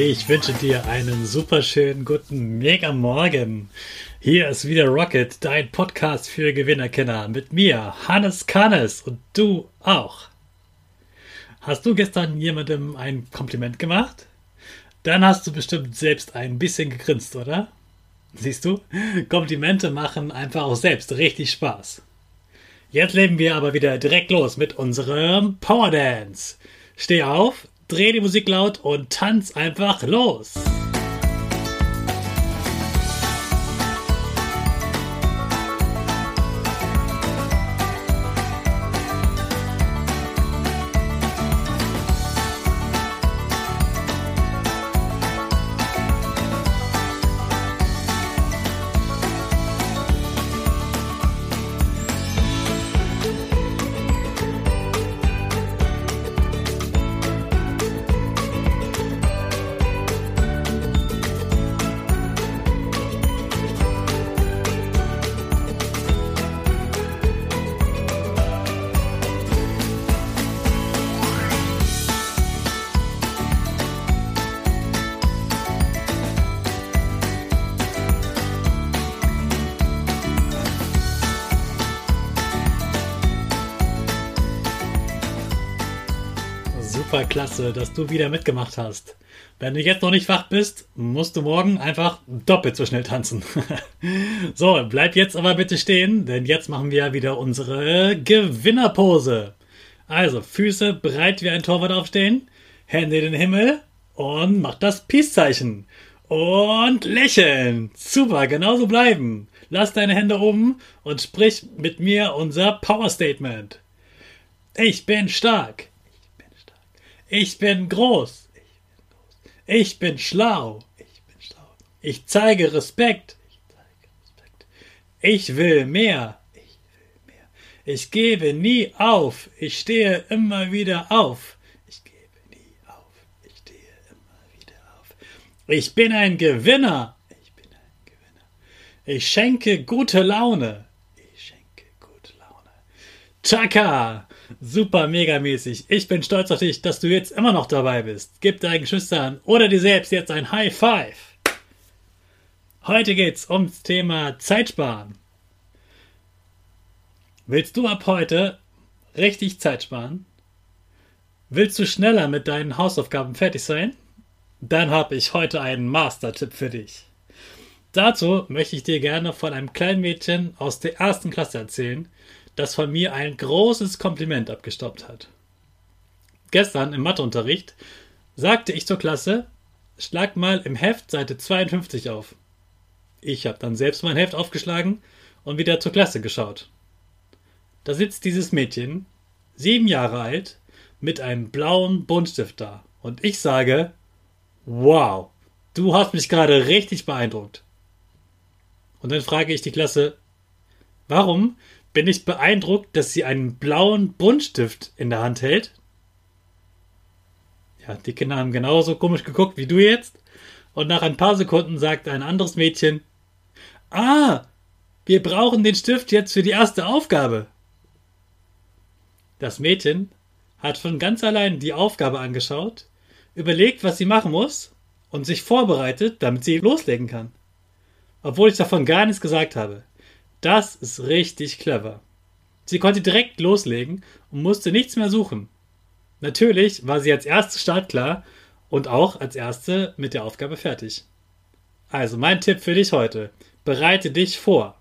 Ich wünsche dir einen super schönen guten Mega Morgen. Hier ist wieder Rocket, dein Podcast für Gewinnerkenner mit mir, Hannes Kannes und du auch. Hast du gestern jemandem ein Kompliment gemacht? Dann hast du bestimmt selbst ein bisschen gegrinst, oder? Siehst du, Komplimente machen einfach auch selbst richtig Spaß. Jetzt leben wir aber wieder direkt los mit unserem Power Dance. Steh auf, dreh die Musik laut und tanz einfach los. Super klasse, dass du wieder mitgemacht hast. Wenn du jetzt noch nicht wach bist, musst du morgen einfach doppelt so schnell tanzen. so, bleib jetzt aber bitte stehen, denn jetzt machen wir wieder unsere Gewinnerpose. Also, Füße breit wie ein Torwart aufstehen, Hände in den Himmel und mach das Peace-Zeichen. Und lächeln. Super, genauso bleiben. Lass deine Hände oben und sprich mit mir unser Power Statement. Ich bin stark. Ich bin groß. Ich bin schlau. Ich bin schlau. Ich zeige Respekt. Ich zeige Respekt. Ich will mehr. Ich will mehr. Ich gebe nie auf. Ich stehe immer wieder auf. Ich gebe nie auf. Ich stehe immer wieder auf. Ich bin ein Gewinner. Ich bin ein Gewinner. Ich schenke gute Laune. Ich schenke gute Laune. Chaka! Super megamäßig. Ich bin stolz auf dich, dass du jetzt immer noch dabei bist. Gib deinen Geschwistern oder dir selbst jetzt ein High Five. Heute geht's ums Thema Zeitsparen. Willst du ab heute richtig Zeit sparen? Willst du schneller mit deinen Hausaufgaben fertig sein? Dann habe ich heute einen Master-Tipp für dich. Dazu möchte ich dir gerne von einem kleinen Mädchen aus der ersten Klasse erzählen, das von mir ein großes Kompliment abgestoppt hat. Gestern im Matheunterricht sagte ich zur Klasse, schlag mal im Heft Seite 52 auf. Ich habe dann selbst mein Heft aufgeschlagen und wieder zur Klasse geschaut. Da sitzt dieses Mädchen, sieben Jahre alt, mit einem blauen Buntstift da. Und ich sage, wow, du hast mich gerade richtig beeindruckt. Und dann frage ich die Klasse, warum bin ich beeindruckt, dass sie einen blauen Buntstift in der Hand hält. Ja, die Kinder haben genauso komisch geguckt wie du jetzt. Und nach ein paar Sekunden sagte ein anderes Mädchen: Ah, wir brauchen den Stift jetzt für die erste Aufgabe. Das Mädchen hat von ganz allein die Aufgabe angeschaut, überlegt, was sie machen muss und sich vorbereitet, damit sie loslegen kann. Obwohl ich davon gar nichts gesagt habe. Das ist richtig clever. Sie konnte direkt loslegen und musste nichts mehr suchen. Natürlich war sie als erste startklar und auch als erste mit der Aufgabe fertig. Also mein Tipp für dich heute. Bereite dich vor.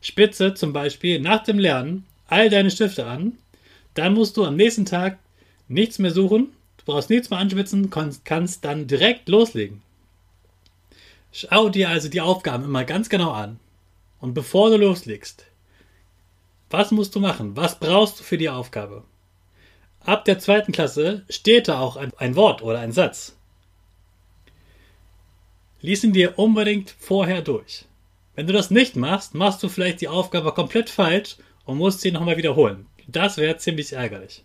Spitze zum Beispiel nach dem Lernen all deine Stifte an. Dann musst du am nächsten Tag nichts mehr suchen. Du brauchst nichts mehr anschwitzen, kannst dann direkt loslegen. Schau dir also die Aufgaben immer ganz genau an. Und bevor du loslegst, was musst du machen? Was brauchst du für die Aufgabe? Ab der zweiten Klasse steht da auch ein, ein Wort oder ein Satz. Lies ihn dir unbedingt vorher durch. Wenn du das nicht machst, machst du vielleicht die Aufgabe komplett falsch und musst sie nochmal wiederholen. Das wäre ziemlich ärgerlich.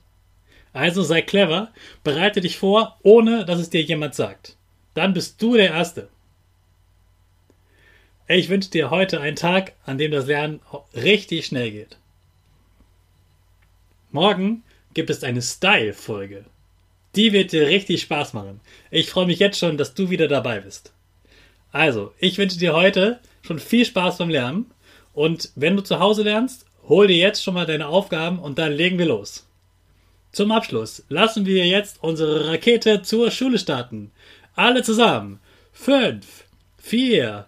Also sei clever, bereite dich vor, ohne dass es dir jemand sagt. Dann bist du der Erste. Ich wünsche dir heute einen Tag, an dem das Lernen richtig schnell geht. Morgen gibt es eine Style-Folge. Die wird dir richtig Spaß machen. Ich freue mich jetzt schon, dass du wieder dabei bist. Also, ich wünsche dir heute schon viel Spaß beim Lernen. Und wenn du zu Hause lernst, hol dir jetzt schon mal deine Aufgaben und dann legen wir los. Zum Abschluss lassen wir jetzt unsere Rakete zur Schule starten. Alle zusammen. Fünf, vier,